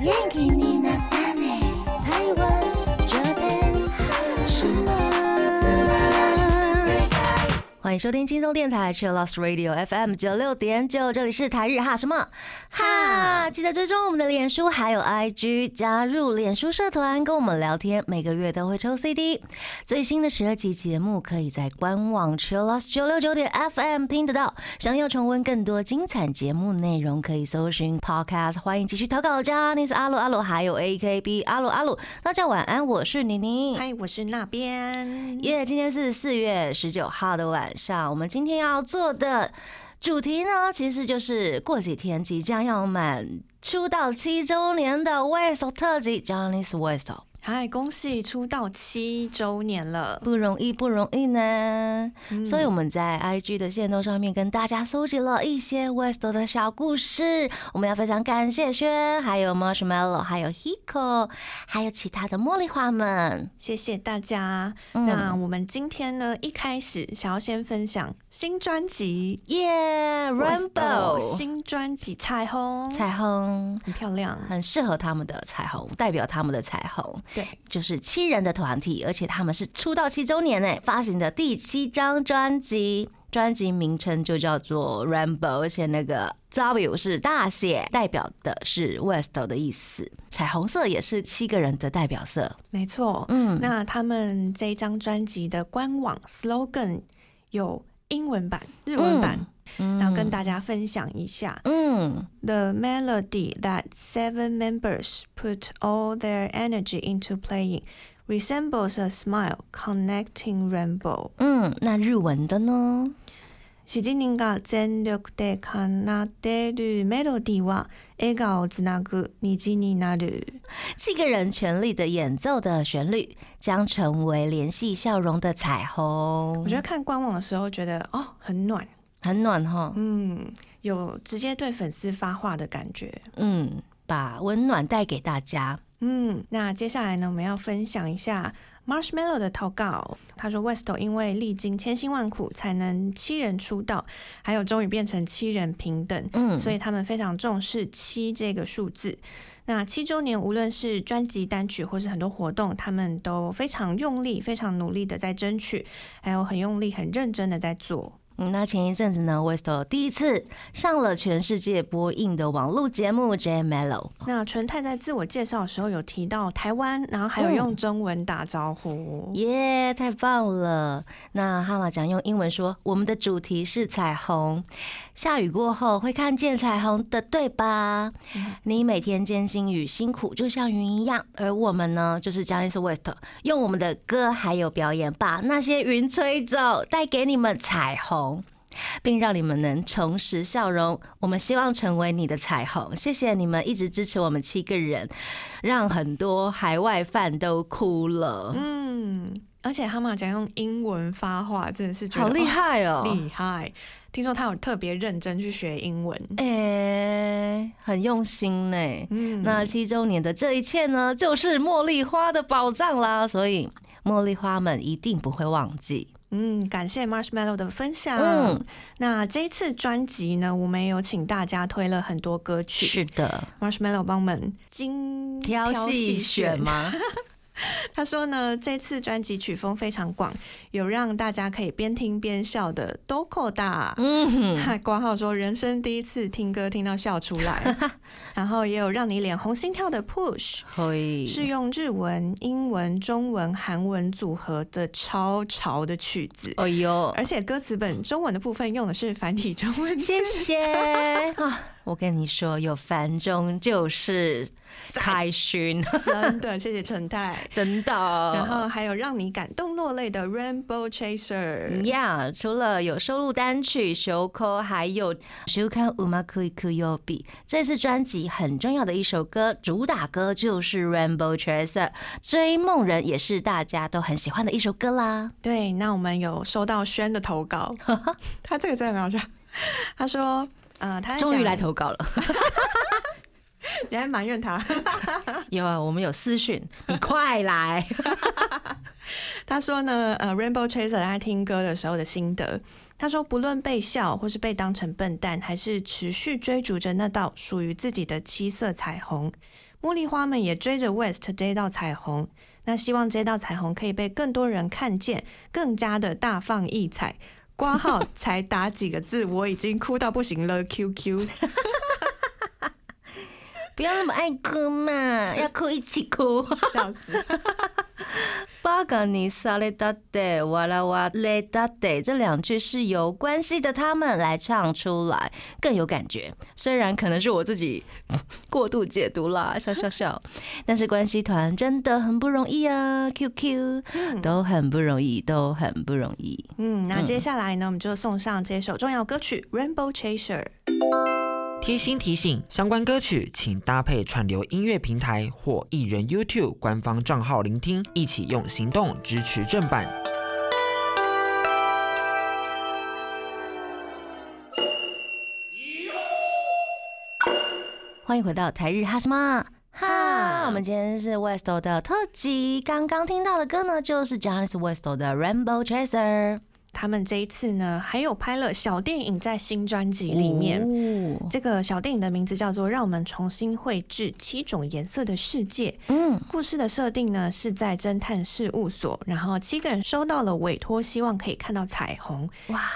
元気になった欢迎收听轻松电台 Chill Lost Radio FM 九六点九，这里是台日哈什么哈，记得追踪我们的脸书还有 IG，加入脸书社团跟我们聊天，每个月都会抽 CD。最新的十二集节目可以在官网 Chill Lost 九六九点 FM 听得到。想要重温更多精彩节目内容，可以搜寻 Podcast。欢迎继续投稿 j a n i c e 阿鲁阿鲁，还有 AKB 阿鲁阿鲁。大家晚安，我是宁宁。嗨，我是那边。耶今天是四月十九号的晚上，我们今天要做的主题呢，其实就是过几天即将要满出道七周年的 West 特辑 Johnny's West。嗨，恭喜出道七周年了。不容易，不容易呢。所以我们在 IG 的线动上面跟大家搜集了一些 West 的小故事。我们要非常感谢轩，还有 Marshmallow，还有 Hiko，还有其他的茉莉花们。谢谢大家。嗯那我们今天呢，一开始想要先分享新专辑耶、Rainbow 新专辑《彩虹》，彩虹。很漂亮。很适合他们的彩虹，代表他们的彩虹，对，就是七人的团体，而且他们是出道七周年诶，发行的第七张专辑，专辑名称就叫做 Rainbow，而且那个 W 是大写，代表的是 West 的意思，彩虹色也是七个人的代表色。没错。嗯，那他们这一张专辑的官网 slogan 有英文版、日文版，然后跟大家分享一下。嗯 The melody that seven members put all their energy into playing resembles a smile connecting rainbow. 嗯，那日文的呢？7人が全力で奏でるメロディは笑顔をつなぐ虹になる。七个人全力的演奏的旋律，将成为联系笑容的彩虹。我觉得看官网的时候觉得哦很暖， 很暖哈。嗯，有直接对粉丝发话的感觉。嗯，把温暖带给大家。嗯，那接下来呢，我们要分享一下 Marshmallow 的投稿。他说，Westo 因为历经千辛万苦才能七人出道，还有终于变成七人平等，嗯，所以他们非常重视七这个数字。那七周年，无论是专辑单曲或是很多活动，他们都非常用力、非常努力的在争取，还有很用力、很认真的在做。嗯，那前一阵子呢，Westo 第一次上了全世界播映的网络节目《J Mellow》。那纯泰在自我介绍的时候有提到台湾，然后还有用中文打招呼。耶太棒了！那哈马讲用英文说，我们的主题是彩虹，下雨过后会看见彩虹的，对吧？你每天艰辛与辛苦就像云一样，而我们呢，就是 Johnny's West，用我们的歌还有表演，把那些云吹走，带给你们彩虹。并让你们能重拾笑容。我们希望成为你的彩虹。谢谢你们一直支持我们七个人，让很多海外饭都哭了。嗯，而且哈马讲用英文发话，真的是好厉害哦！哦厉害！听说他有特别认真去学英文。哎、很用心呢。嗯，那七周年的这一切呢，就是茉莉花的宝藏啦，所以茉莉花们一定不会忘记。嗯，感谢 Marshmallow 的分享。嗯，那这一次专辑呢，我们也有请大家推了很多歌曲是的，，Marshmallow 帮我们精挑细选吗？他说呢，这次专辑曲风非常广，有让大家可以边听边笑的 Doko 大。嗯。挂号说人生第一次听歌听到笑出来，然后也有让你脸红心跳的 Push，会是用日文、英文、中文、韩文组合的超潮的曲子，哎呦，而且歌词本中文的部分用的是繁体中文字，谢谢。啊！我跟你说，有繁中就是开心，真的谢谢陈太。真的。然后还有让你感动落泪的 Rainbow Chaser，呀除了有收录单曲《修扣》，还有《修看乌马库伊库尤比》，这次专辑很重要的一首歌，主打歌就是《Rainbow Chaser》，追梦人也是大家都很喜欢的一首歌啦。对，那我们有收到轩的投稿，他这个真的很好笑。他说，呃，他终于来，投稿了，你还埋怨他。有啊，我们有私讯，你快来。他说呢，呃，Rainbow Chaser 他听歌的时候的心得，他说不论被笑或是被当成笨蛋，还是持续追逐着那道属于自己的七色彩虹，茉莉花们也追着 West 这一道彩虹，那希望这道彩虹可以被更多人看见，更加的大放异彩。挂号才打几个字，我已经哭到不行了。QQ，不要那么爱哭嘛，要哭一起哭。笑死！巴嘎尼萨雷达德哇啦哇雷达德这两句是由关系的他们来唱出来，更有感觉。虽然可能是我自己过度解读啦，笑笑笑。但是关系团真的很不容易啊，QQ 都很不容易，都很不容易。嗯，那接下来呢，我们就送上这首重要歌曲《Rainbow Chaser》。贴心提醒：相关歌曲请搭配串流音乐平台或艺人 YouTube 官方账号聆听，一起用行动支持正版。欢迎回到台日哈什么哈？我们今天是 Westo 的特辑，刚刚听到的歌呢，就是 Janice Westo 的《Rainbow Chaser》。他们这一次呢，还有拍了小电影在新专辑里面。哦这个小电影的名字叫做《让我们重新绘制七种颜色的世界》。嗯，故事的设定呢是在侦探事务所，然后七个人收到了委托，希望可以看到彩虹。哇！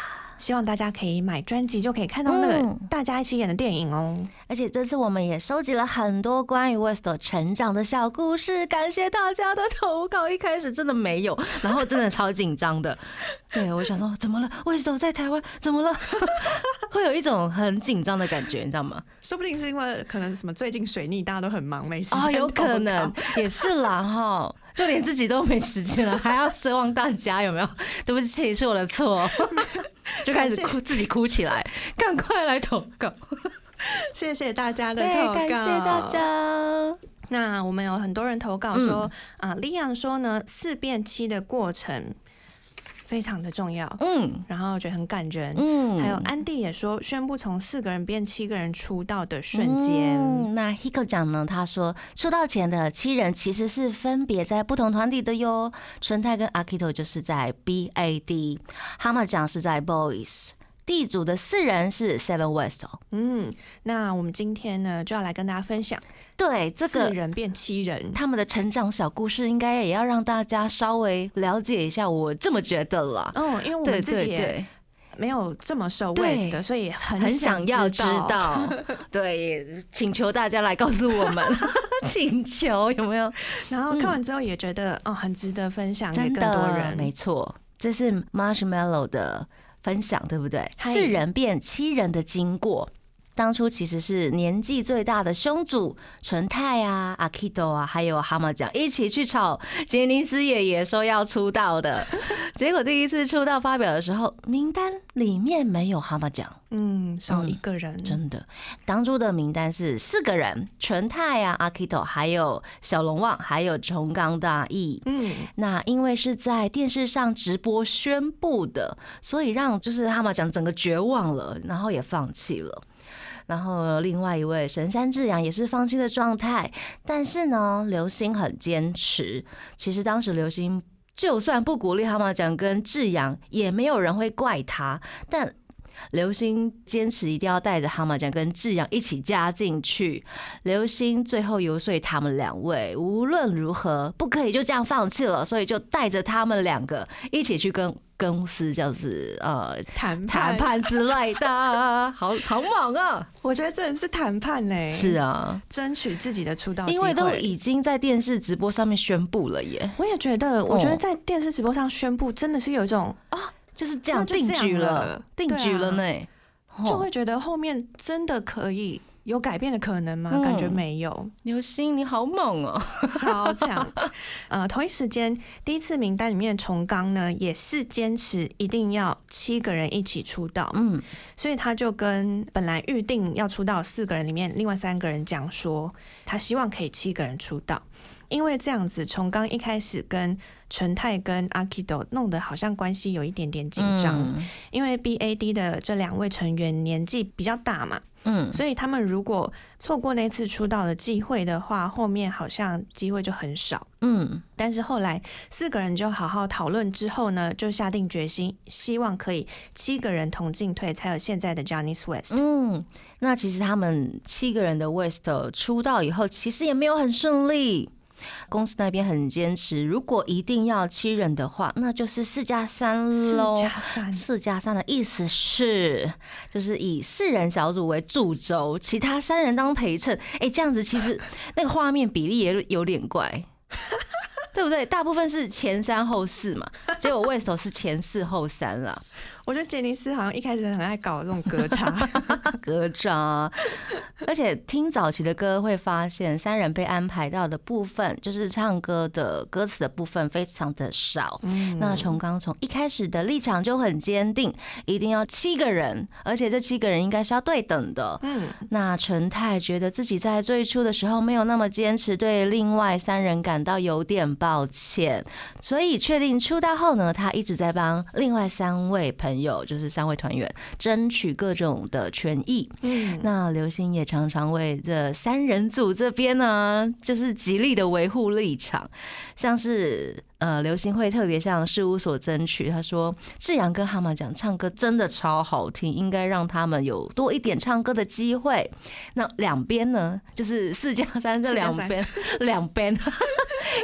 希望大家可以买专辑就可以看到那个嗯大家一起演的电影哦。而且这次我们也收集了很多关于 Westo 成长的小故事，感谢大家的投稿。一开始真的没有，然后真的超紧张的。对我想说，怎么了？Westo 在台湾怎么了？会有一种很紧张的感觉，你知道吗？说不定是因为可能什么最近水逆大家都很忙，没时哦，有可能也是啦哈，就连自己都没时间了，还要奢望大家有没有？对不起，是我的错，就开始哭，自己哭起来，赶快来投稿，谢谢大家的对，投稿，感谢大。家。那我们有很多人投稿说，啊、利昂说呢，四变七的过程非常的重要，嗯然后觉得很感人。嗯还有安迪也说，宣布从四个人变七个人出道的瞬间，嗯那 Hiko 讲呢？他说出道前的七人其实是分别在不同团体的哟。春泰跟 Akito 就是在 BAD，哈马讲是在 Boys。地主的四人是 Seven West 哦。嗯，那我们今天呢就要来跟大家分享对这个四人变七人，他们的成长小故事，应该也要让大家稍微了解一下。我这么觉得啦。嗯，因为我对们自己没有这么熟对 West 的，所以很很想要知道。道。对，请求大家来告诉我们，请求有没有？然后看完之后也觉得，哦，很值得分享给真更多，人。没错，这是 Marshmallow 的分享，对不对？四人变七人的经过。当初其实是年纪最大的兄主纯泰啊、阿 Kido 啊，还有蛤蟆酱一起去炒杰尼斯爷爷说要出道的，结果第一次出道发表的时候，名单里面没有蛤蟆酱。嗯，少嗯一个人，真的，当初的名单是四个人：纯泰啊、阿 Kido，还有小龙旺，还有重冈大义。嗯，那因为是在电视上直播宣布的，所以让就是哈马讲整个绝望了，然后也放弃了。然后另外一位神山智洋也是放弃的状态，但是呢，刘星很坚持。其实当时刘星就算不鼓励哈马讲跟智洋，也没有人会怪他，但。刘星坚持一定要带着蛤蟆酱跟智洋一起加进去。刘星最后游说他们两位，无论如何不可以就这样放弃了，所以就带着他们两个一起去跟公司就是呃谈谈，判之类的，好好猛啊！我觉得真的是谈判嘞，是啊，争取自己的出道机会。因为都已经在电视直播上面宣布了耶，我也觉得，我觉得哦在电视直播上宣布，真的是有一种啊，就是这样定居了了，定对啊。局了呢，哦就会觉得后面真的可以有改变的可能吗？嗯。感觉没有，刘星你好猛哦，超强。呃，同一时间，第一次名单里面的重刚呢，也是坚持一定要七个人一起出道，嗯。所以他就跟本来预定要出道四个人里面，另外三个人讲说，他希望可以七个人出道。因为这样子，从刚一开始跟纯泰跟阿 Kido 弄得好像关系有一点点紧张，嗯因为 BAD 的这两位成员年纪比较大嘛，嗯，所以他们如果错过那次出道的机会的话，后面好像机会就很少。嗯但是后来四个人就好好讨论之后呢，就下定决心，希望可以七个人同进退，才有现在的 Johnny West。嗯，那其实他们七个人的 West 出道以后，其实也没有很顺利。公司那边很坚持，如果一定要七人的话，那就是四加三四喽。加三，四加三的意思是，就是以四人小组为主轴，其他三人当陪衬。哎、这样子其实那个画面比例也有点怪，对不对？大部分是前三后四嘛，结果 West 是前四后三啦。我觉得杰尼斯好像一开始很爱搞这种歌唱。歌唱，而且听早期的歌会发现，三人被安排到的部分，就是唱歌的歌词的部分非常的少。嗯那重刚从一开始的立场就很坚定，一定要七个人，而且这七个人应该是要对等的。嗯，那纯泰觉得自己在最初的时候没有那么坚持，对另外三人感到有点抱歉，所以确定出道后呢，他一直在帮另外三位朋友，就是三位团员争取各种的权益。嗯那刘星也常常为这三人组这边呢，就是极力的维护立场，像是。呃，刘星会特别向事务所争取，他说志阳跟蛤蟆讲唱歌真的超好听，应该让他们有多一点唱歌的机会。那两边呢，就是四加三这 两边，两边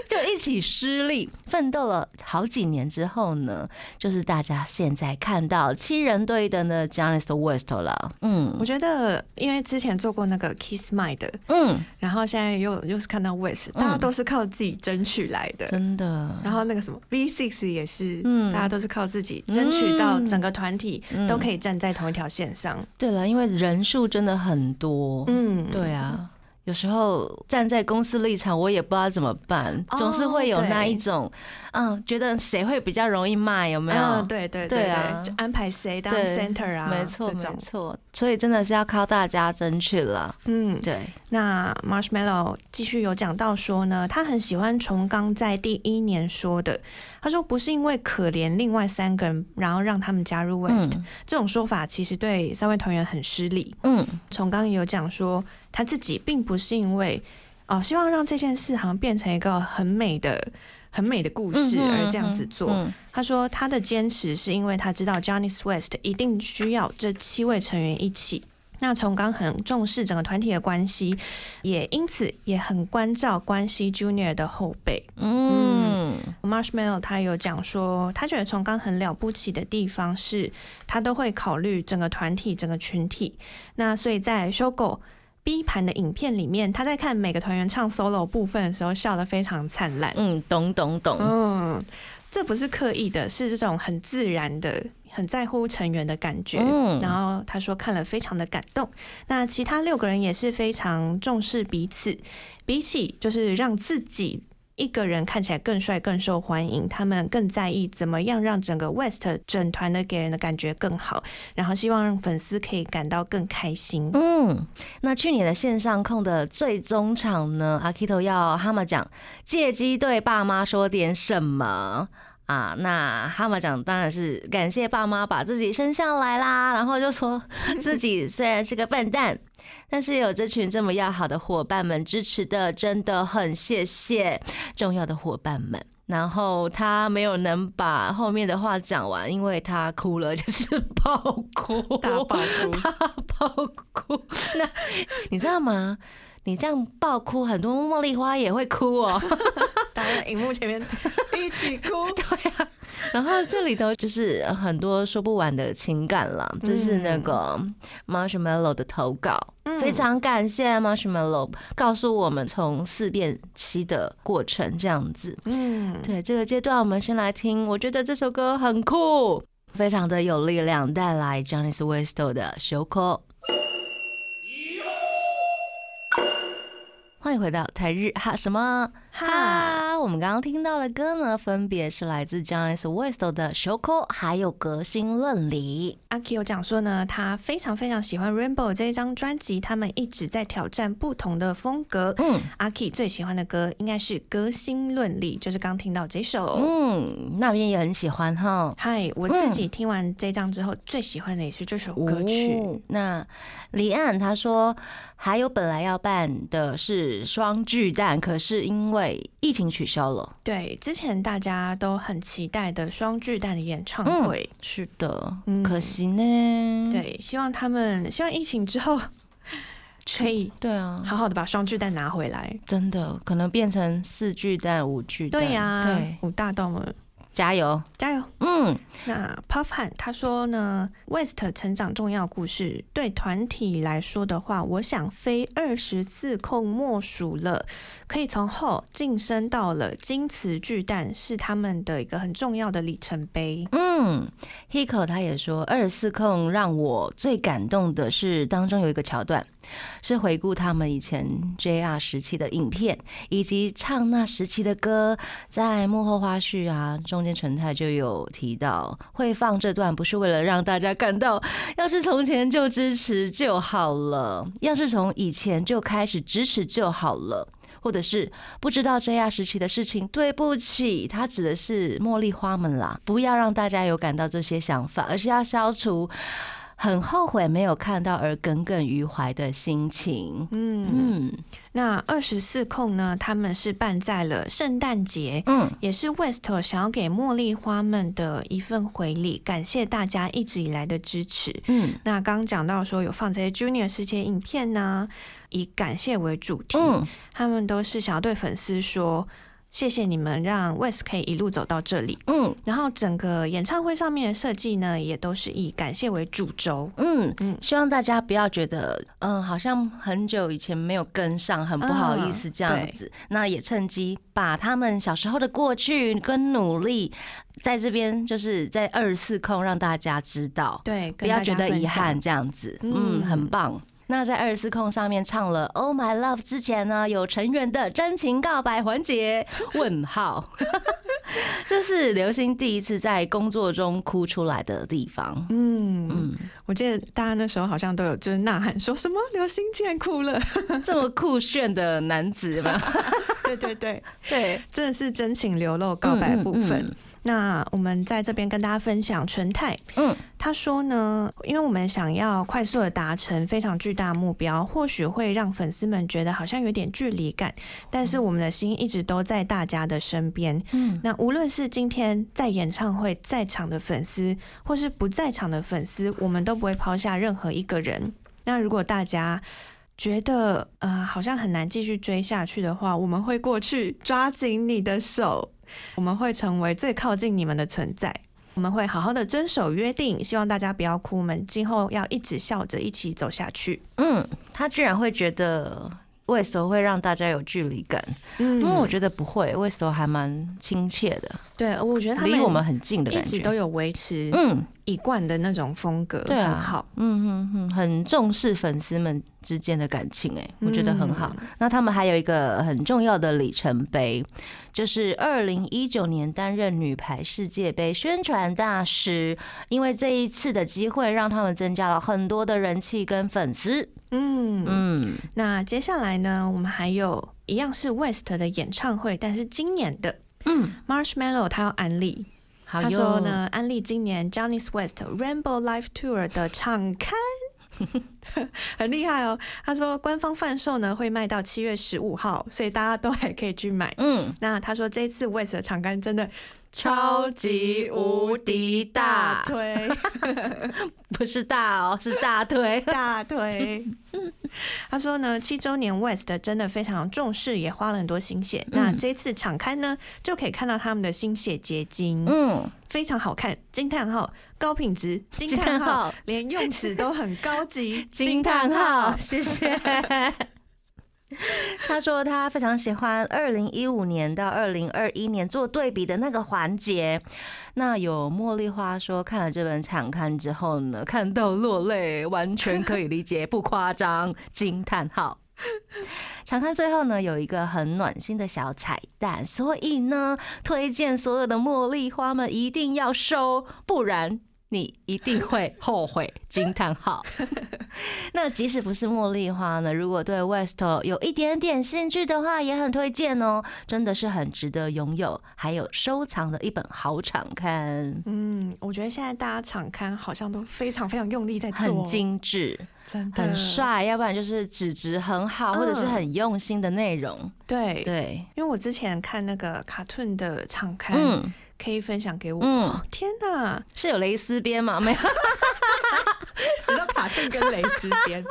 就一起失利，奋斗了好几年之后呢，就是大家现在看到七人队的呢 j o n a t West 了。嗯我觉得因为之前做过那个 Kiss My 的，嗯，然后现在又又是看到 West，大家都是靠自己争取来的。真的。然后那个什么 V Six 也是，嗯。大家都是靠自己争取到嗯。整个团体嗯。都可以站在同一条线上。对了，因为人数真的很多。嗯，对啊，有时候站在公司立场，我也不知道怎么办，哦总是会有那一种，嗯，觉得谁会比较容易卖，有没有？嗯，对对对对啊就安排谁当 center 啊，没错，没错。所以真的是要靠大家争取了。嗯，对，那 Marshmallow 继续有讲到说呢，他很喜欢崇刚在第一年说的，他说不是因为可怜另外三个人，然后让他们加入 West、嗯这种说法，其实对三位团员很失礼。嗯崇刚也有讲说，他自己并不是因为哦，希望让这件事好像变成一个很美的、很美的故事而这样子做。嗯他说他的坚持是因为他知道 Johnny West 一定需要这七位成员一起。那从刚很重视整个团体的关系，也因此也很关照关系 Junior 的后辈。嗯 Marshmallow 他有讲说，他觉得从刚很了不起的地方是，他都会考虑整个团体、整个群体。那所以在 Shogo B 盘的影片里面，他在看每个团员唱 solo 部分的时候，笑得非常灿烂。嗯，懂懂懂。嗯，这不是刻意的，是这种很自然的、很在乎成员的感觉。嗯然后他说看了非常的感动。那其他六个人也是非常重视彼此，比起就是让自己。一个人看起来更帅、更受欢迎，他们更在意怎么样让整个 West 整团的给人的感觉更好，然后希望让粉丝可以感到更开心。嗯，那去年的线上控的最终场呢，阿 Kito 要哈马讲借机对爸妈说点什么。啊，那哈马讲当然是感谢爸妈把自己生下来啦，然后就说自己 虽然是个笨蛋，但是有这群这么要好的伙伴们支持的，真的很谢谢重要的伙伴们。然后他没有能把后面的话讲完，因为他哭了，就是爆哭，大爆哭 大爆哭。那你知道吗？你这样爆哭，很多茉莉花也会哭哦。大家在荧幕前面一起哭。对啊，然后这里头就是很多说不完的情感了。这是那个 Marshmallow 的投稿，非常感谢 Marshmallow 告诉我们从四变七的过程这样子。嗯，对这个阶段，我们先来听，我觉得这首歌很酷，非常的有力量，带来 Johnny West 的《修口》。欢迎回到台日哈什么哈，我们刚刚听到的歌呢，分别是来自 Jonas West 的《Shoko》，还有《革新论理阿 K 有讲说呢，他非常非常喜欢 Rainbow 这一张专辑，他们一直在挑战不同的风格。嗯阿 K 最喜欢的歌应该是《革新论理》，就是刚听到这首。嗯，那边也很喜欢哈。嗨，我自己听完这张之后，最喜欢的也是这首歌曲。哦那李岸他说，还有本来要办的是双巨蛋，可是因为疫情取消了。对，之前大家都很期待的双巨蛋的演唱会，是的，嗯可惜呢。，对，希望他们希望疫情之后可以对啊，好好的把双巨蛋拿回来。真的可能变成四巨蛋、五巨蛋。对呀、对，五大道了，加油。加油！嗯，那 Puff 汉他说呢，West 成长重要故事对团体来说的话，我想非二十四控莫属了。可以从后晋升到了金瓷巨蛋，是他们的一个很重要的里程碑。嗯，Hiko 他也说，二十四控让我最感动的是当中有一个桥段，是回顾他们以前 JR 时期的影片，以及唱那时期的歌。在幕后花絮啊，中间陈太就有提到，会放这段不是为了让大家感到，要是从前就支持就好了，要是从以前就开始支持就好了。或者是不知道 JR 时期的事情，对不起，他指的是茉莉花们啦，不要让大家有感到这些想法，而是要消除很后悔没有看到而耿耿于怀的心情。嗯，嗯那二十四控呢，他们是办在了圣诞节。嗯也是 West 想要给茉莉花们的一份回礼，感谢大家一直以来的支持。嗯那刚刚讲到说有放这些 Junior 世界影片呢，以感谢为主题，嗯他们都是想要对粉丝说。谢谢你们让 West 可以一路走到这里，嗯然后整个演唱会上面的设计呢，也都是以感谢为主轴。嗯嗯，希望大家不要觉得，嗯，好像很久以前没有跟上，很不好意思这样子。那也趁机把他们小时候的过去跟努力，在这边就是在二十四空让大家知道。对，不要觉得遗憾。这样子，嗯，嗯很棒。那在二十四空上面唱了《Oh My Love》之前呢，有成员的真情告白环节？问号，这是刘星第一次在工作中哭出来的地方。嗯，嗯，我记得大家那时候好像都有就是呐喊说什么刘星竟然哭了，这么酷炫的男子吧，对对对，对，真的是真情流露告白部分。嗯那我们在这边跟大家分享纯泰，嗯他说呢，因为我们想要快速的达成非常巨大的目标，或许会让粉丝们觉得好像有点距离感，但是我们的心一直都在大家的身边。嗯那无论是今天在演唱会在场的粉丝，或是不在场的粉丝，我们都不会抛下任何一个人。那如果大家觉得呃好像很难继续追下去的话，我们会过去抓紧你的手，我们会成为最靠近你们的存在。我们会好好的遵守约定，希望大家不要哭，我们今后要一直笑着一起走下去。嗯，他居然会觉得 West 会让大家有距离感，嗯因为我觉得不会，West 还蛮亲切的，对，我觉得他离我们们很近的感觉。一直都有维持嗯，一贯的那种风格，对啊很好。嗯嗯嗯，很重视粉丝们之间的感情，哎，我觉得很好。嗯那他们还有一个很重要的里程碑，就是二零一九年担任女排世界杯宣传大使，因为这一次的机会，让他们增加了很多的人气跟粉丝。嗯。嗯。那接下来呢，我们还有一样是 West 的演唱会，但是今年的嗯，Marshmallow 他要安利，他说，呢，安利今年 Johnny's West Rainbow Live Tour 的场刊。很厉害哦！他说官方贩售呢会卖到七月十五号，所以大家都还可以去买。嗯，那他说这一次 West 的场刊真的超级无敌大推 不是大哦，是大推。大推。他说呢，七周年 West 真的非常重视，也花了很多心血。那嗯这次敞开呢，就可以看到他们的心血结晶，嗯，非常好看，惊叹号，高品质，惊叹号，连用纸都很高级，惊叹号，谢谢。他说他非常喜欢二零一五年到二零二一年做对比的那个环节。那有茉莉花说看了这本场刊之后呢，看到落泪，完全可以理解，不夸张。惊叹号。常看最后呢有一个很暖心的小彩蛋，所以呢推荐所有的茉莉花们一定要收，不然你一定会后悔！惊叹号。那即使不是茉莉花呢，如果对 West 有一点点兴趣的话，也很推荐哦，真的是很值得拥有，还有收藏的一本好场刊，嗯，我觉得现在大家场刊好像都非常非常用力在做，很精致，真的很。帅，要不然就是纸质很好，或者是很用心的内容。对，对，因为我之前看那个卡顿的场刊，嗯可以分享给我。嗯哦，天哪！是有蕾丝边吗？没有，你说卡片跟蕾丝边，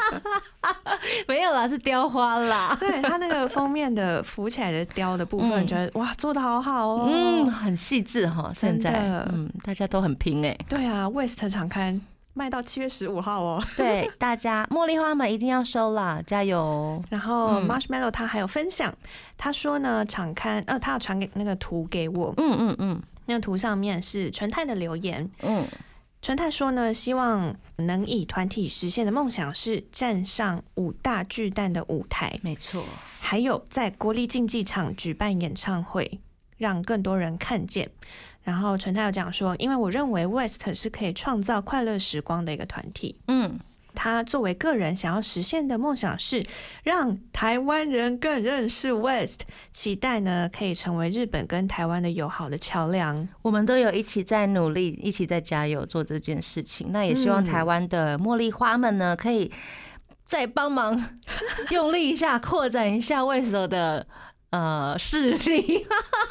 没有啦，是雕花啦。对它那个封面的浮起来的雕的部分，嗯觉得哇，做的好好哦。嗯，很细致哈。现在，嗯，大家都很拼哎。对啊，West 场刊卖到七月十五号哦。对，大家茉莉花们一定要收啦，加油！然后嗯 Marshmallow 他还有分享，他说呢，场刊呃，他要传给那个图给我，嗯嗯嗯那个图上面是纯泰的留言。嗯，纯泰说呢，希望能以团体实现的梦想是站上五大巨蛋的舞台，没错。还有在国立竞技场举办演唱会，让更多人看见。然后纯泰有讲说，因为我认为 West 是可以创造快乐时光的一个团体。嗯，他作为个人想要实现的梦想是让台湾人更认识 West，期待呢可以成为日本跟台湾的友好的桥梁。我们都有一起在努力，一起在加油做这件事情。那也希望嗯台湾的茉莉花们呢，可以再帮忙 用力一下，扩展一下 West 的呃势力。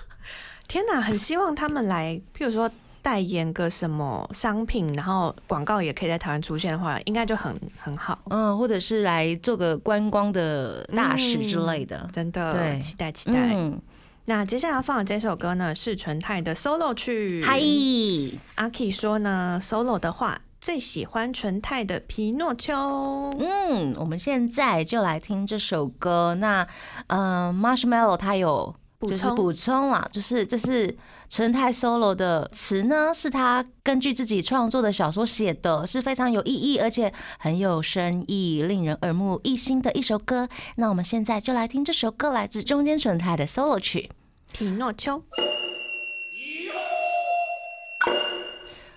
天哪，很希望他们来，譬如说代言个什么商品，然后广告也可以在台湾出现的话，应该就很很好。嗯，或者是来做个观光的大使之类的。真的，对期待期待。嗯，那接下来要放的这首歌呢，是纯泰的 solo 曲。嗨，阿 K 说呢，solo 的话最喜欢纯泰的《皮诺丘》。嗯，我们现在就来听这首歌。那，呃，Marshmallow 他有补充就是补充啦，就是这是陈太 solo 的词呢，是他根据自己创作的小说写的，是非常有意义，而且很有深意，令人耳目一新的一首歌。那我们现在就来听这首歌，来自中间纯太的 solo 曲。匹诺丘，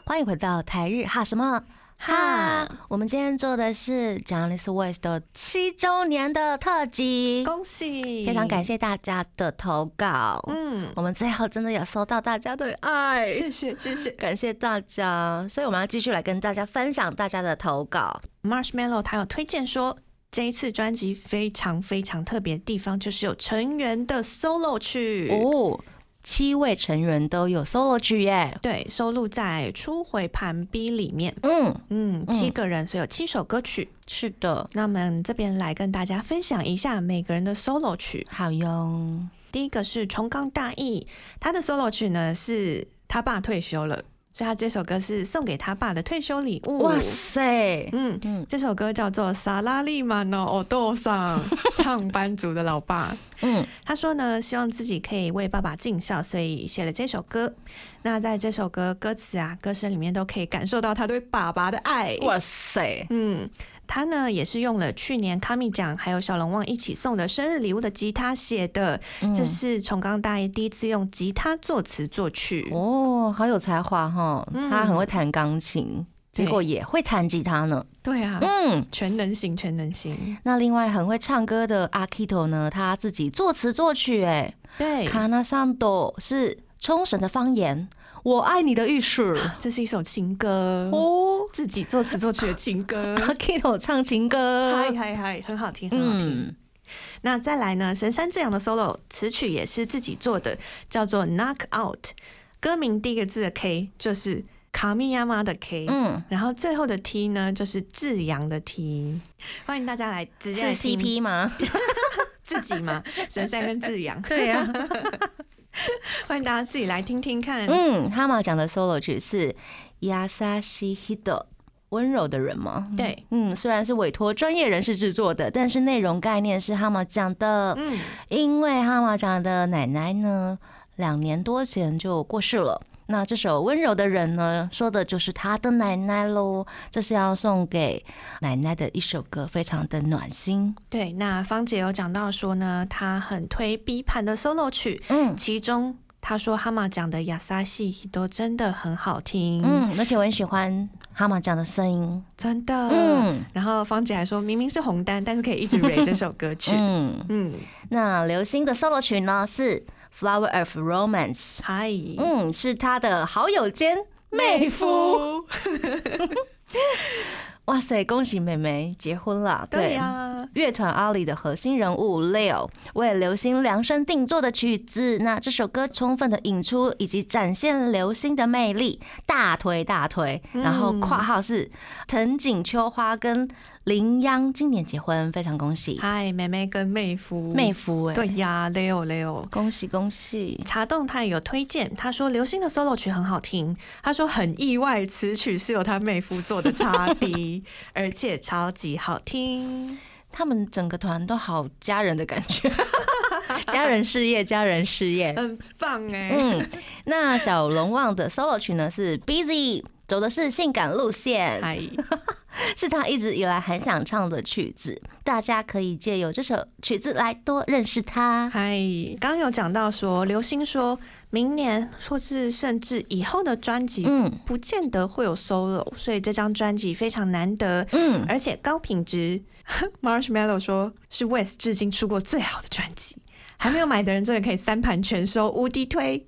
欢迎回到台日哈什么哈？我们今天做的是 Johnny West 的七周年的特辑，恭喜！非常感谢大家的投稿。嗯，我们最后真的有收到大家的爱，谢谢谢谢。感谢大家。所以我们要继续来跟大家分享大家的投稿。Marshmallow 他有推荐说，这一次专辑非常非常特别的地方，就是有成员的 solo 曲。哦，七位成员都有 solo 曲耶。对，收录在《初回盘 B》里面。嗯，嗯，七个人，所以有七首歌曲。是的，那我们这边来跟大家分享一下每个人的 solo 曲。好哟。第一个是重冈大义，他的 solo 曲呢是他爸退休了，所以他这首歌是送给他爸的退休礼物。哇塞，嗯，嗯这首歌叫做《萨拉利曼诺奥多上》，上班族的老爸。嗯，他说呢，希望自己可以为爸爸尽孝，所以写了这首歌。那在这首歌歌词啊、歌声里面都可以感受到他对爸爸的爱。哇塞，嗯，他呢也是用了去年卡米奖还有小龙旺一起送的生日礼物的吉他写的，嗯。这是重冈大一第一次用吉他作词作曲。哦，好有才华哈，嗯。他很会弹钢琴，结果也会弹吉他呢。对啊，嗯，全能型，全能型。那另外很会唱歌的阿 Kito 呢，他自己作词作曲，哎，对，卡纳桑多是冲绳的方言，我爱你的意思。这是一首情歌，哦，自己作词作曲的情歌。阿 Kito 唱情歌，嗨嗨嗨，很好听，很好听。嗯，那再来呢？神山智洋的 solo 词曲也是自己做的，叫做 Knock Out。歌名第一个字的 K 就是卡米亚妈的 K，嗯，然后最后的 T 呢就是智洋的 T。欢迎大家来直接是 CP 吗？自己吗，神山跟智洋，对呀、欢迎大家自己来听听看。嗯，哈马讲的 solo 曲是亚萨西 hito。温柔的人吗？对，嗯，虽然是委托专业人士制作的，但是内容概念是哈马讲的。嗯，因为哈马讲的奶奶呢，两年多前就过世了。那这首《温柔的人》呢，说的就是他的奶奶喽。这是要送给奶奶的一首歌，非常的暖心。对，那芳姐有讲到说呢，她很推 B 盘的 solo 曲，嗯其中她说哈马讲的亚萨西都真的很好听，嗯，而且我很喜欢哈马讲的声音。真的。嗯然后芳姐还说明明是红单，但是可以一直 r 这首歌曲。嗯，嗯，那刘星的 solo 曲呢是《Flower of Romance》。嗨，嗯，是他的好友兼妹夫。哇塞，恭喜妹妹结婚了！对呀、乐团阿里的核心人物 Leo 为流星量身定做的曲子，那这首歌充分的引出以及展现流星的魅力，大推大推。然后括号是藤井秋花跟林央今年结婚，非常恭喜嗨，妹妹跟妹夫，妹夫哎、对呀，Leo Leo。恭喜恭喜！茶动态有推荐，他说流星的 solo 曲很好听，他说很意外，此曲是由他妹夫做的插笛 而且超级好听。他们整个团都好家人的感觉，家人事业，家人事业。很棒哎、嗯，那小龙旺的 solo 曲呢是 Busy，走的是性感路线，是他一直以来很想唱的曲子。大家可以借由这首曲子来多认识他。嗨，刚刚有讲到说，刘星说明年或是甚至以后的专辑，嗯不见得会有 solo，所以这张专辑非常难得，嗯，而且高品质。Marshmallow 说是 West 至今出过最好的专辑，还没有买的人真的可以三盘全收，无敌推。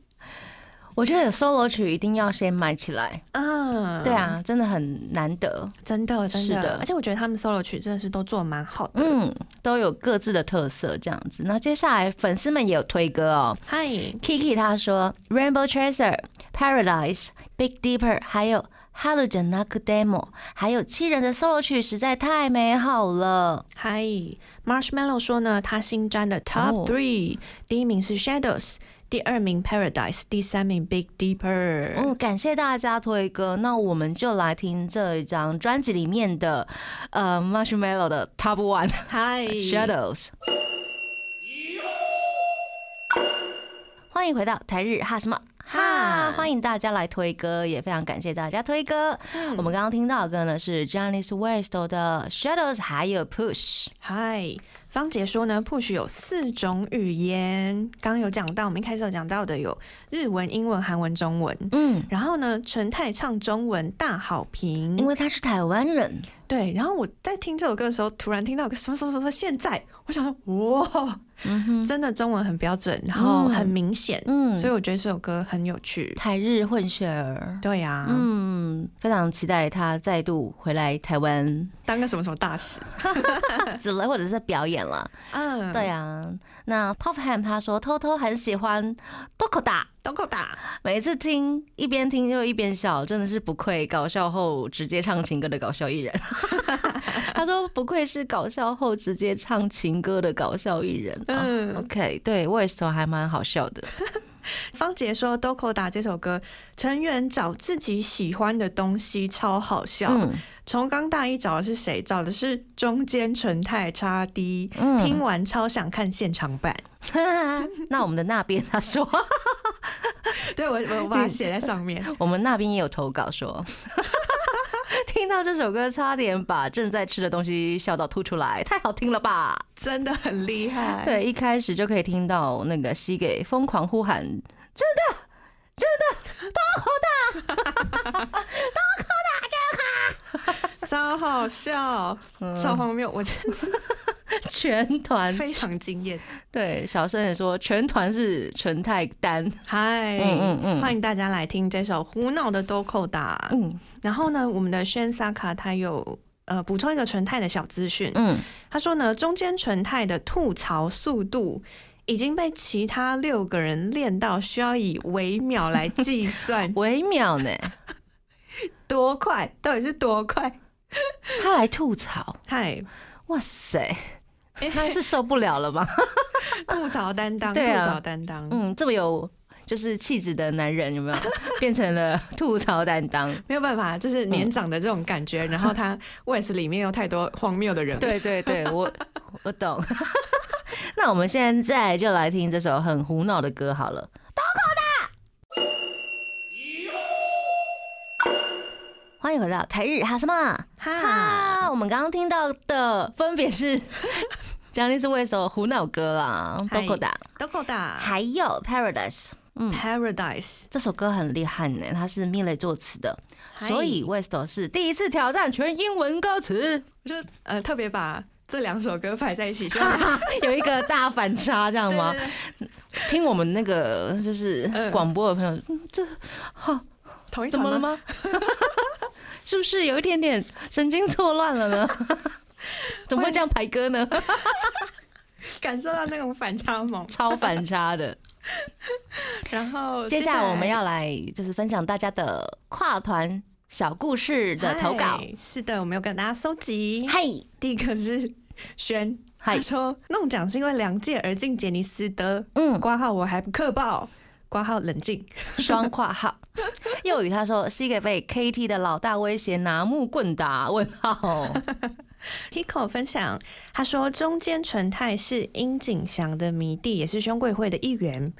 我觉得有 solo 曲一定要先买起来。嗯，对，啊，真的很难得。真的真的，的而且我觉得他们 solo 曲真的是都做的蛮好的。嗯，都有各自的特色，这样子。那接下来粉丝们也有推歌哦。嗨，Kiki 他说，Rainbow Tracer、Paradise、Big Deeper，还有 Halogen n a k Demo，还有七人的 solo 曲实在太美好了。嗨，Marshmallow 说呢，他新专的 Top 哦 Three，、第一名是 Shadows，第二名 Paradise，第三名 Big Deeper。嗯，感谢大家推歌，那我们就来听这一张专辑里面的呃 Marshmallow 的 Top One Hi，Shadows。欢迎回到台日哈什么哈，哈欢迎大家来推歌，也非常感谢大家推歌。我们刚刚听到的歌呢是 Janice West 的 Shadows，还有 Push。嗨，芳姐说呢，Push 有四种语言，刚刚有讲到，我们一开始有讲到的有日文、英文、韩文、中文。嗯，然后呢，纯泰唱中文大好评，因为他是台湾人，对。然后我在听这首歌的时候，突然听到个什么什么什么，现在我想说，哇，嗯，真的中文很标准，然后很明显，嗯，所以我觉得这首歌很有趣。台日混血儿。对呀、嗯，非常期待他再度回来台湾当个什么什么大使，之类，或者是表演了。嗯，对啊，那 Pop Ham 他说偷偷很喜欢 Dokoda，都够大，每次听一边听就一边笑，真的是不愧搞笑后直接唱情歌的搞笑艺人。他说不愧是搞笑后直接唱情歌的搞笑艺人。嗯嗯，，OK，对 West 还蛮好笑的。芳姐说《都扣打》这首歌，成员找自己喜欢的东西，超好笑。嗯从刚大一找的是谁？找的是中间纯泰叉 D，、嗯听完超想看现场版。那我们的那边他说，对我我我把它写在上面。我们那边也有投稿说。听到这首歌，差点把正在吃的东西笑到吐出来，太好听了吧！真的很厉害。，对，一开始就可以听到那个西给疯狂呼喊，超好笑，嗯。超荒谬，我真的是 全团。非常惊艳。对小生也说全团是纯泰丹，嗨，嗯嗯嗯。欢迎大家来听这首胡闹的都扣打。嗯。然后呢，我们的轩萨卡他有呃补充一个纯泰的小资讯，嗯，他说呢，中间纯泰的吐槽速度已经被其他六个人练到需要以微秒来计算。微秒呢，多快，到底是多快？他来吐槽，嗨，哇塞，那是受不了了吧？吐槽担当，对啊吐槽担当，嗯，这么有就是气质的男人有没有 变成了吐槽担当？没有办法，就是年长的这种感觉。然后他 West 里面有太多荒谬的人，，对对对，我我懂。那我们现在就来听这首很胡闹的歌好了。欢迎回到台日哈什么哈，哈？我们刚刚听到的分别是江丽是为首胡闹歌啦嗨，Dokoda，Dakota 还有 Paradise。嗯，Paradise，这首歌很厉害呢，它是 Miley 作词的，嗨所以 West 是第一次挑战全英文歌词，我就呃特别把这两首歌排在一起，希望大家有一个大反差，这样对吗？听我们那个就是嗯广播的朋友，嗯这好同一场怎么了？吗？是不是有一点点神经错乱了呢？怎么会这样排歌呢？感受到那种反差萌。超反差的。然后接下来我们要来就是分享大家的跨团小故事的投稿。嗨是的，我们有跟大家搜集。嗨第一个是轩，嗨他说弄奖是因为梁界而进杰尼斯的，嗯，挂号我还不客爆，挂号冷静。双括号。又与他说是一个被 KT 的老大威胁拿木棍打。问号。Hiko 分享，他说中间纯太是樱井祥的迷弟，也是兄贵会的一员。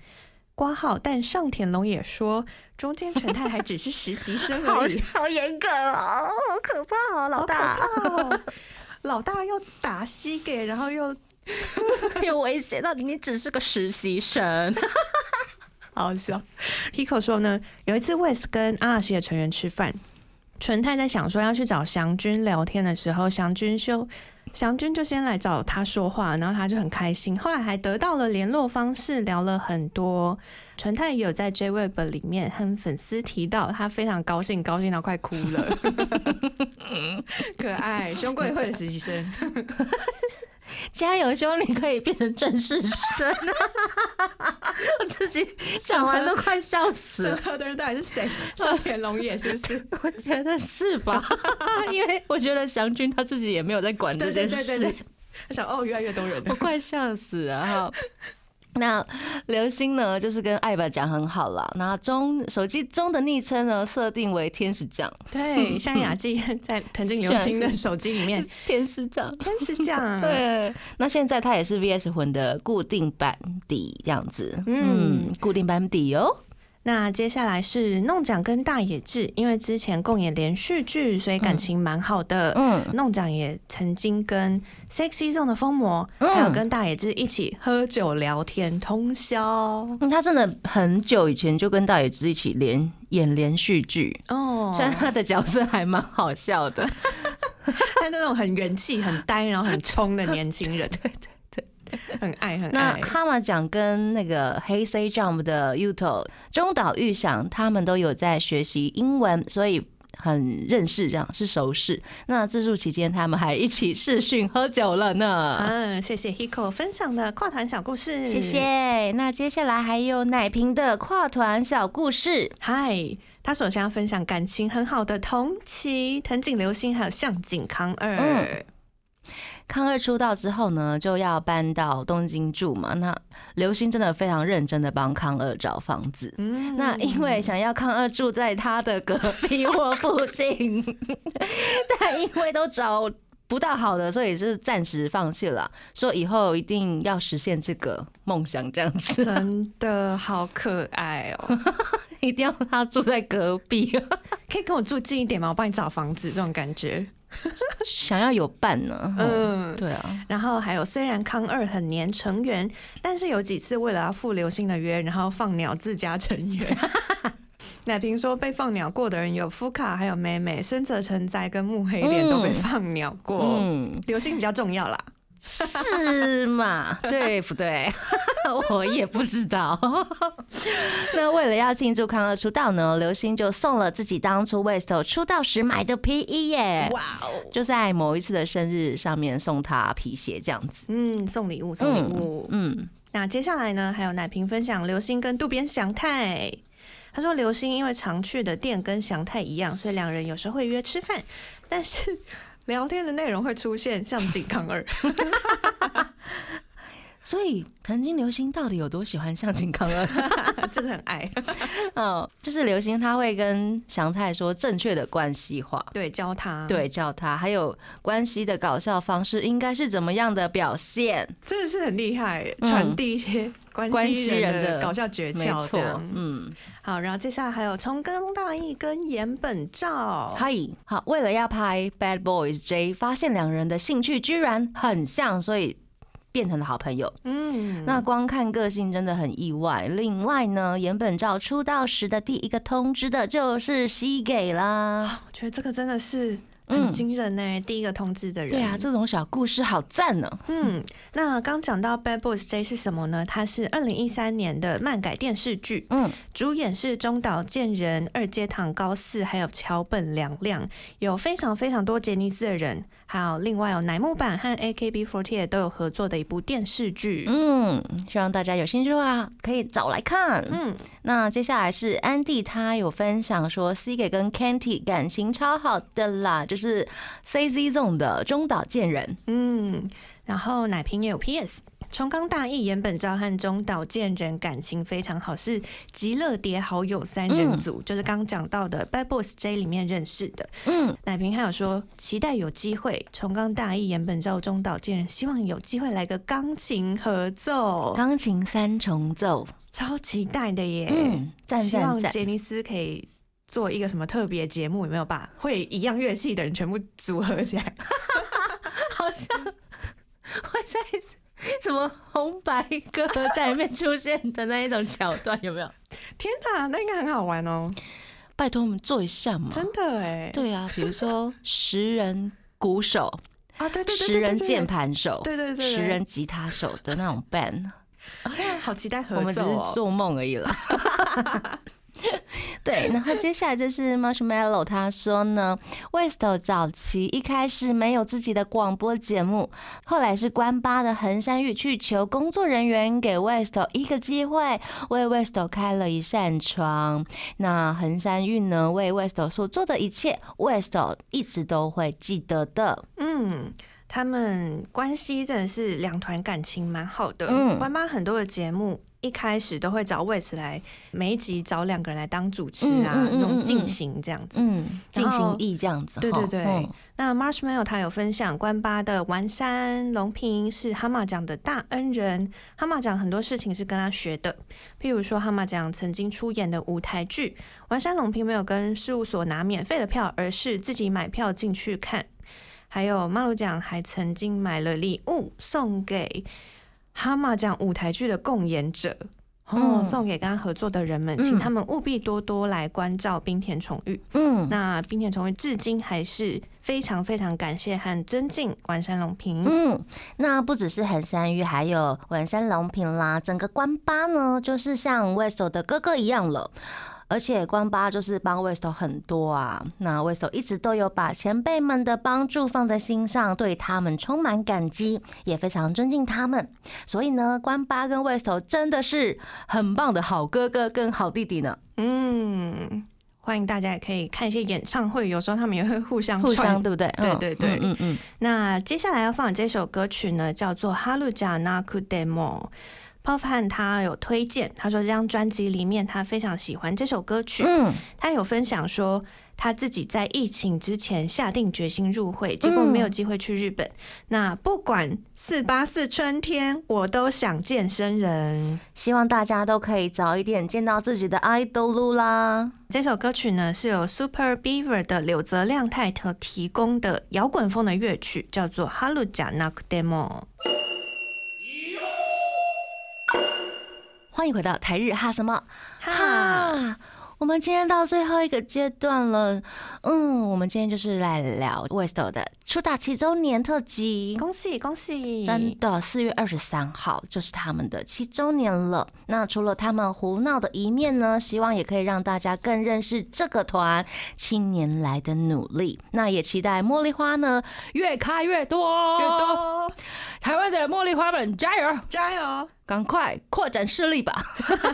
挂号，但上田龙也说，中间纯太还只是实习生而已。好严格哦，好可怕哦，老大哦！老大又打西给，然后又 又威胁到你，你只是个实习生。好好笑。Hiko 说呢，有一次 West 跟阿拉西的成员吃饭，纯太在想说要去找祥君聊天的时候，祥君就祥君就先来找他说话，然后他就很开心，后来还得到了联络方式，聊了很多。纯太也有在 JWeb 里面和粉丝提到，他非常高兴，高兴到快哭了，可爱，兄贵会的实习生。加油，希望你可以变成正式生。我自己讲完都快笑死了。审核的人到底是谁？上田龙也是不是？我觉得是吧？因为我觉得祥君他自己也没有在管这件事，对对对，他想哦，越来越多人我快笑死了哈。那刘星呢，就是跟艾巴讲很好啦。那中手机中的昵称呢，设定为天使酱，对，像雅纪在藤井流星的 手机里面，天使酱。天使酱，对，那现在他也是 VS 魂的固定班底这样子，嗯嗯，固定班底哦。那接下来是弄奖跟大野智，因为之前共演连续剧，所以感情蛮好的。嗯，弄奖也曾经跟 Sexy Zone 的疯魔，嗯。还有跟大野智一起喝酒聊天通宵。嗯他真的很久以前就跟大野智一起连演连续剧，哦虽然他的角色还蛮好笑的，他那种很元气、很呆，然后很冲的年轻人，对 对对，很爱很爱那爱。哈马奖跟那个黑 C Jump 的 Uto 中岛裕响，他们都有在学习英文，所以很认识，这样是熟识。那自助期间，他们还一起试训喝酒了呢。嗯，谢谢 Hiko 分享的跨团小故事，谢。谢。那接下来还有奶瓶的跨团小故事。嗨，他首先要分享感情很好的同期藤井流星还有向井康二。嗯康二出道之后呢，就要搬到东京住嘛。那刘星真的非常认真的帮康二找房子。嗯那因为想要康二住在他的隔壁 或附近，但因为都找不到好的，所以是暂时放弃了。说以后一定要实现这个梦想，这样子真的好可爱哦！一定要他住在隔壁，可以跟我住近一点吗？我帮你找房子，这种感觉。想要有伴呢。嗯，嗯，对啊，然后还有，虽然康二很黏成员，但是有几次为了要赴流星的约，然后放鸟自家成员。奶瓶说被放鸟过的人有福卡，还有妹妹、深泽成哉跟木黑莲都被放鸟过。嗯，流星比较重要啦。是嘛？对不对？我也不知道。那为了要庆祝康乐出道呢，刘星就送了自己当初 West 出道时买的皮衣耶。哇哦！就在某一次的生日上面送他皮鞋这样子。嗯，送礼物，送礼物。嗯，那接下来呢，还有奶瓶分享刘星跟渡边祥太。他说，刘星因为常去的店跟祥太一样，所以两人有时候会约吃饭，但是聊天的内容会出现像井康二。所以藤金流星到底有多喜欢向井康二？就是很爱，嗯，就是流星他会跟祥太说正确的关系话。对，教他，，对，教他，还有关系的搞笑方式应该是怎么样的表现？真的是很厉害，嗯传递一些关关系系人人的的搞笑诀没错窍这样，。嗯，好，然后接下来还有重更大义跟岩本照，嗨，好，为了要拍《Bad Boys J》，发现两人的兴趣居然很像，所以变成了好朋友。嗯，那光看个性真的很意外。另外呢，岩本照出道时的第一个通知的就是西给啦。我觉得这个真的是嗯很惊人呢、第一个通知的人。对啊，这种小故事好赞呢、嗯，那刚讲到《Bad Boys J》是什么呢？它是二零一三年的漫改电视剧，嗯，主演是中岛健人、二阶堂高四，还有桥本良亮，有非常非常多杰尼斯的人，还有另外有乃木坂和 AKB48 都有合作的一部电视剧。嗯，希望大家有兴趣的话可以找来看。嗯，那接下来是安迪，他有分享说 C 给跟 Kanty 感情超好的啦，就是 CZ Zone 的中岛健人。嗯，然后奶瓶也有 PS。重冈大义、岩本照和中岛健人感情非常好，是极乐蝶好友三人组，就是刚讲到的《Bad Boys J》里面认识的。嗯，奶瓶还有说，期待有机会，重冈大义、岩本照、中岛健人，希望有机会来个钢琴合奏，钢琴三重奏，超期待的耶！嗯，赞希望赞赞。杰尼斯可以做一个什么特别节目，有没有把会一样乐器的人全部组合起来？好像会在 什么红白歌在里面出现的那一种桥段，有没有？天哪，那应该很好玩哦！拜托我们做一下嘛。真的哎，对啊，比如说十人鼓手、啊，对对对对十人键，盘手、对对对对，十人吉他手的那种 band，好期待合我们只！是做梦而已啦。对，然后接下来就是 Marshmallow，他说呢，Westo 早期一开始没有自己的广播节目，后来是关八的横山玉去求工作人员给 Westo 一个机会，为 Westo 开了一扇窗。那横山玉呢，为 Westo 所做的一切，Westo 一直都会记得的。嗯，他们关系真的是两团感情蛮好的。嗯关八很多的节目一开始都会找魏斯来，每一集找两个人来当主持啊，嗯嗯嗯那种进嗯行这样子。嗯，进行意这样子哈。对对对嗯那 Marshmallow 他有分享关八的完山龙平是哈马奖的大恩人，哈马奖很多事情是跟他学的，譬如说哈马奖曾经出演的舞台剧，完山龙平没有跟事务所拿免费的票，而是自己买票进去看。还有马鲁奖还曾经买了礼物送给哈马奖舞台剧的共演者。哦，嗯送给跟他合作的人们，嗯请他们务必多多来关照冰田崇玉。嗯，那冰田崇玉至今还是非常非常感谢和尊敬丸山隆平。嗯，那不只是横山玉，还有丸山隆平啦，整个关八呢，就是像 West 的哥哥一样了。而且关巴就是帮 West 很多啊，那 West 一直都有把前辈们的帮助放在心上，对他们充满感激，也非常尊敬他们。所以呢，关巴跟 West 真的是很棒的好哥哥跟好弟弟呢，嗯，欢迎大家也可以看一些演唱会，有时候他们也会互相互串相对不对？嗯对对对嗯嗯嗯，那接下来要放的这首歌曲呢，叫做《哈鲁加纳库 demo》。泡饭他有推荐，他说这张专辑里面他非常喜欢这首歌曲。嗯，他有分享说，他自己在疫情之前下定决心入会，结果没有机会去日本。那不管四八四春天，我都想见生人。希望大家都可以早一点见到自己的 idol 啦。这首歌曲呢是由 Super Beaver 的柳泽亮太特提供的摇滚风的乐曲，叫做《哈鲁欢迎回到台日哈什么哈，哈。我们今天到最后一个阶段了，嗯，我们今天就是来聊 West 的出道七周年特辑。恭喜恭喜！真的，四月二十三号就是他们的七周年了。那除了他们胡闹的一面呢，希望也可以让大家更认识这个团七年来的努力。那也期待茉莉花呢越开越多，越多台湾的茉莉花们加油！加油！赶快扩展势力吧！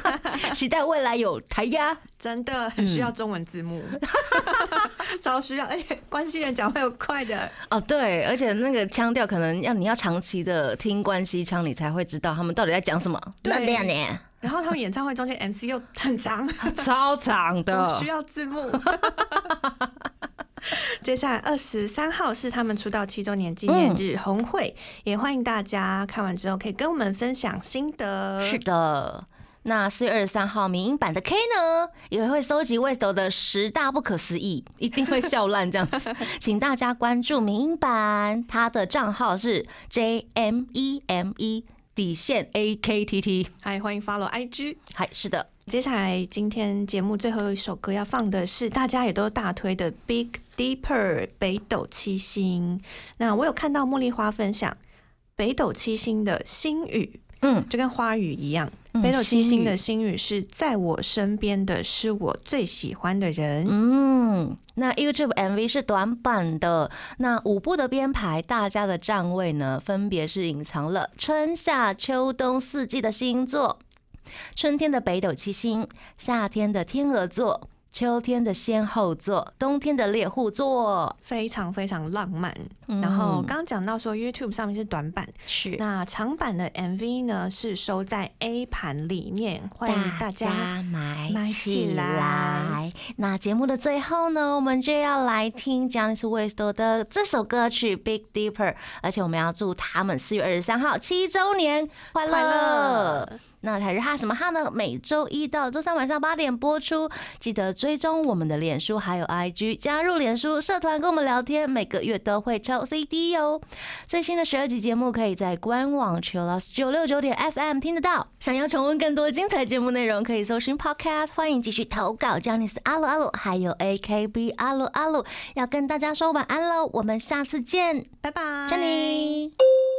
期待未来有台压。真的很需要中文字幕，超需要，而且关西人讲会有快的。哦，对，而且那个腔调可能要你要长期的听关西腔，你才会知道他们到底在讲什么。对那呢？然后他们演唱会中间 MC 又很长，超长的，需要字幕。接下来二十三号是他们出道七周年纪念日红会，也欢迎大家看完之后可以跟我们分享心得。是的。那四月二十三号，民音版的 K 呢，也会搜集 West 的十大不可思议，一定会笑烂这样子，请大家关注民音版，他的账号是 J M E M E 底线 A K T T，还欢迎 follow IG。还是的，接下来今天节目最后一首歌要放的是大家也都大推的 Big Deeper 北斗七星。那我有看到茉莉花分享北斗七星的星语，嗯，就跟花语一样。嗯北斗七星的星星语是在我身边的是我最喜欢的人。嗯，那 YouTube MV 是短版的，那五部的编排，大家的站位呢，分别是隐藏了春夏秋冬四季的星座，春天的北斗七星，夏天的天鹅座。秋天的仙后座，冬天的猎户座，非常非常浪漫。嗯然后刚刚讲到说 YouTube 上面是短版，是那长版的 MV 呢是收在 A 盘里面，欢迎大家。买买起起来来。那节目的最后呢，我们就要来听 Janice West 的这首歌曲《Big Deeper》，而且我们要祝他们四月二十三号七周年快乐。快乐那台日哈什么哈呢？每周一到周三晚上八点播出，记得追踪我们的脸书还有 IG，加入脸书社团跟我们聊天，每个月都会抽 CD 哦。最新的十二集节目可以在官网 Chillus 九六九点 FM 听得到。想要重温更多精彩节目内容，可以搜寻 Podcast。欢迎继续投稿 j a n i c e 阿鲁阿鲁，还有 AKB 阿鲁阿鲁，要跟大家说晚安喽，我们下次见拜拜 j e n